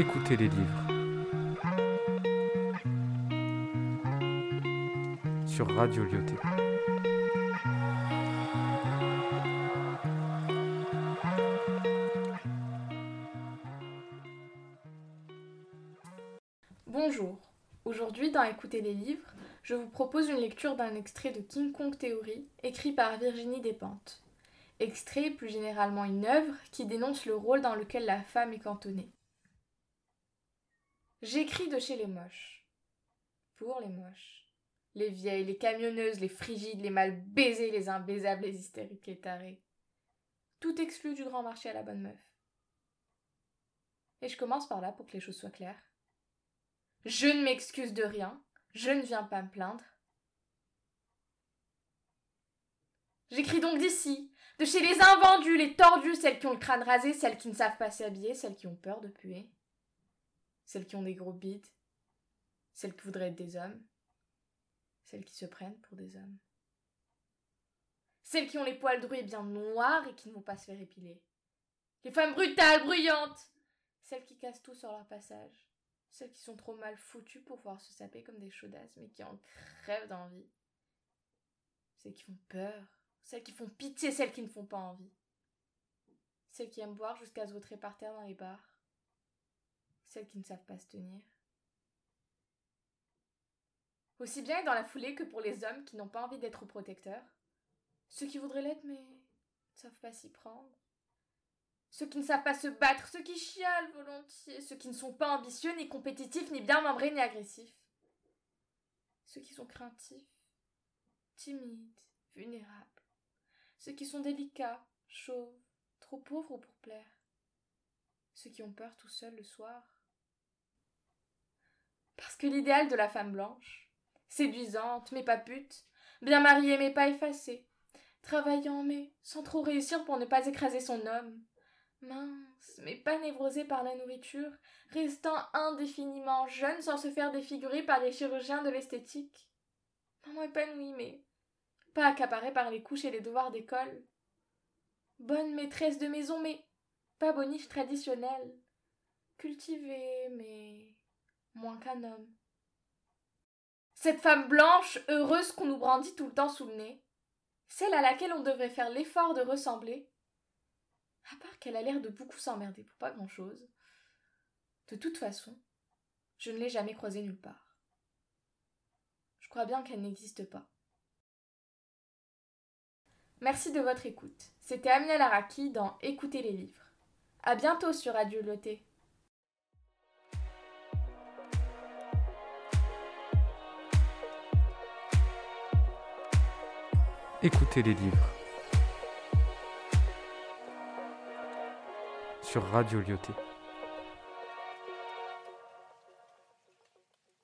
Écoutez les livres. Sur Radio Lyoté. Bonjour. Aujourd'hui, dans Écouter les livres, je vous propose une lecture d'un extrait de King Kong Theory, écrit par Virginie Despentes. Extrait, plus généralement une œuvre, qui dénonce le rôle dans lequel la femme est cantonnée. J'écris de chez les moches. Pour les moches. Les vieilles, les camionneuses, les frigides, les mal baisées, les imbaisables, les hystériques, les tarés. Tout exclu du grand marché à la bonne meuf. Et je commence par là pour que les choses soient claires. Je ne m'excuse de rien, je ne viens pas me plaindre. J'écris donc d'ici, de chez les invendus, les tordus, celles qui ont le crâne rasé, celles qui ne savent pas s'habiller, celles qui ont peur de puer celles qui ont des gros bides, celles qui voudraient être des hommes, celles qui se prennent pour des hommes, celles qui ont les poils drus et bien noirs et qui ne vont pas se faire épiler, les femmes brutales, bruyantes, celles qui cassent tout sur leur passage, celles qui sont trop mal foutues pour pouvoir se saper comme des chaudasses mais qui en crèvent d'envie, celles qui font peur, celles qui font pitié, celles qui ne font pas envie, celles qui aiment boire jusqu'à se vautrer par terre dans les bars, celles qui ne savent pas se tenir. Aussi bien dans la foulée que pour les hommes qui n'ont pas envie d'être protecteurs, ceux qui voudraient l'être mais ne savent pas s'y prendre, ceux qui ne savent pas se battre, ceux qui chialent volontiers, ceux qui ne sont pas ambitieux, ni compétitifs, ni bien membrés, ni agressifs, ceux qui sont craintifs, timides, vulnérables, ceux qui sont délicats, chauves, trop pauvres pour plaire, ceux qui ont peur tout seuls le soir, parce que l'idéal de la femme blanche, séduisante mais pas pute, bien mariée mais pas effacée, travaillant mais sans trop réussir pour ne pas écraser son homme, mince mais pas névrosée par la nourriture, restant indéfiniment jeune sans se faire défigurer par les chirurgiens de l'esthétique, maman épanouie mais pas accaparée par les couches et les devoirs d'école, bonne maîtresse de maison mais pas boniche traditionnelle, cultivée mais moins qu'un homme. Cette femme blanche, heureuse qu'on nous brandit tout le temps sous le nez, celle à laquelle on devrait faire l'effort de ressembler, à part qu'elle a l'air de beaucoup s'emmerder pour pas grand-chose. De toute façon, je ne l'ai jamais croisée nulle part. Je crois bien qu'elle n'existe pas. Merci de votre écoute. C'était Amina Laraki dans Écoutez les livres. À bientôt sur Radio Loté. Écoutez les livres. Sur Radio Lyoté.